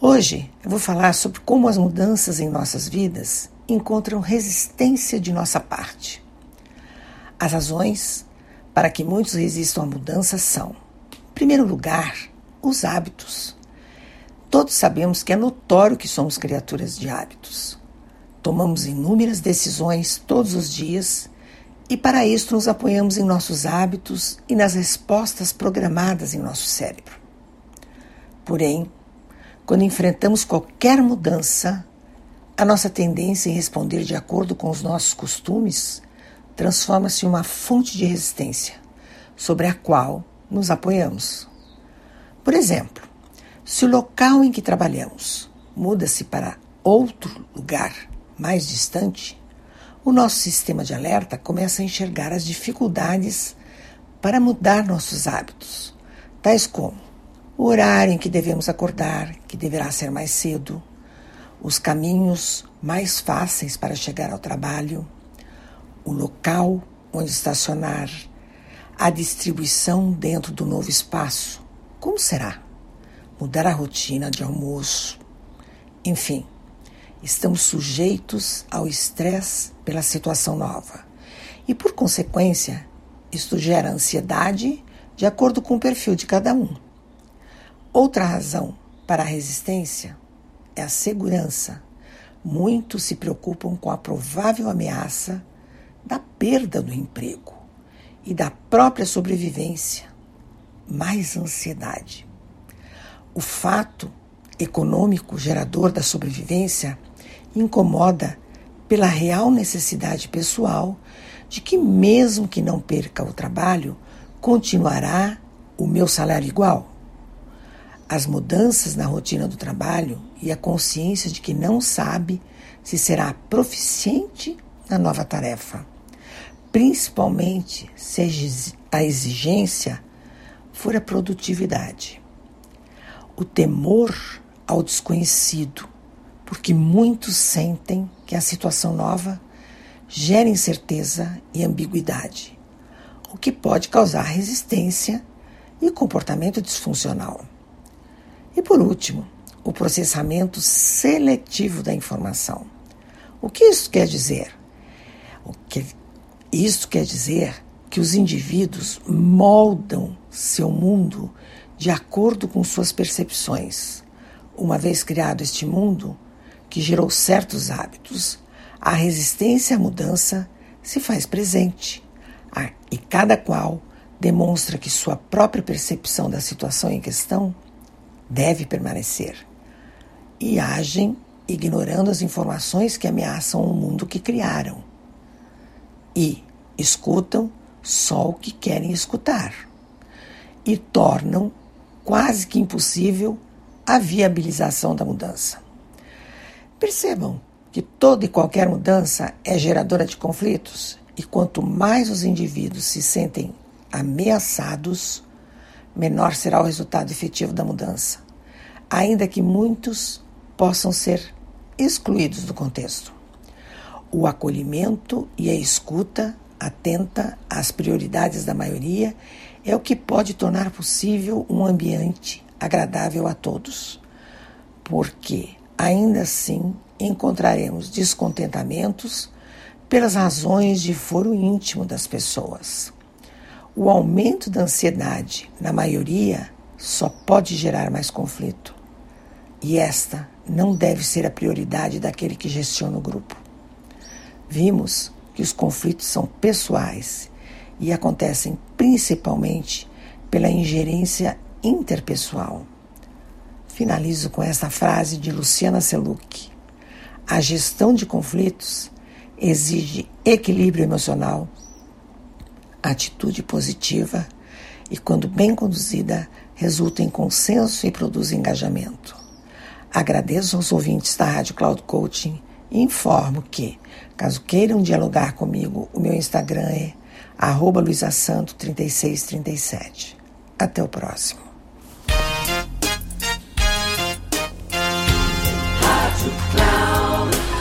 Hoje eu vou falar sobre como as mudanças em nossas vidas encontram resistência de nossa parte. As razões para que muitos resistam à mudança são, em primeiro lugar, os hábitos. Todos sabemos que é notório que somos criaturas de hábitos. Tomamos inúmeras decisões todos os dias e, para isso, nos apoiamos em nossos hábitos e nas respostas programadas em nosso cérebro. Porém, quando enfrentamos qualquer mudança, a nossa tendência em responder de acordo com os nossos costumes transforma-se em uma fonte de resistência sobre a qual nos apoiamos. Por exemplo, se o local em que trabalhamos muda-se para outro lugar mais distante, o nosso sistema de alerta começa a enxergar as dificuldades para mudar nossos hábitos, tais como o horário em que devemos acordar, que deverá ser mais cedo, os caminhos mais fáceis para chegar ao trabalho, o local onde estacionar, a distribuição dentro do novo espaço. Como será? Mudar a rotina de almoço. Enfim, estamos sujeitos ao estresse pela situação nova. E, por consequência, isto gera ansiedade de acordo com o perfil de cada um. Outra razão para a resistência é a segurança. Muitos se preocupam com a provável ameaça da perda do emprego e da própria sobrevivência. Mais ansiedade. O fato econômico gerador da sobrevivência incomoda pela real necessidade pessoal de que, mesmo que não perca o trabalho, continuará o meu salário igual. As mudanças na rotina do trabalho e a consciência de que não sabe se será proficiente na nova tarefa, principalmente se a exigência for a produtividade. O temor ao desconhecido, porque muitos sentem que a situação nova gera incerteza e ambiguidade, o que pode causar resistência e comportamento disfuncional. E por último, o processamento seletivo da informação. O que isso quer dizer? O que isso quer dizer que os indivíduos moldam seu mundo de acordo com suas percepções. Uma vez criado este mundo, que gerou certos hábitos, a resistência à mudança se faz presente e cada qual demonstra que sua própria percepção da situação em questão deve permanecer. E agem ignorando as informações que ameaçam o mundo que criaram. E escutam só o que querem escutar. E tornam quase que impossível a viabilização da mudança. Percebam que toda e qualquer mudança é geradora de conflitos, e quanto mais os indivíduos se sentem ameaçados, menor será o resultado efetivo da mudança, ainda que muitos possam ser excluídos do contexto. O acolhimento e a escuta atenta às prioridades da maioria é o que pode tornar possível um ambiente agradável a todos, porque ainda assim encontraremos descontentamentos pelas razões de foro íntimo das pessoas. O aumento da ansiedade, na maioria, só pode gerar mais conflito. E esta não deve ser a prioridade daquele que gestiona o grupo. Vimos que os conflitos são pessoais e acontecem principalmente pela ingerência interpessoal. Finalizo com esta frase de Luciana Seluc: A gestão de conflitos exige equilíbrio emocional, atitude positiva e, quando bem conduzida, resulta em consenso e produz engajamento. Agradeço aos ouvintes da Rádio Cloud Coaching e informo que, caso queiram dialogar comigo, o meu Instagram é luisasanto3637. Até o próximo.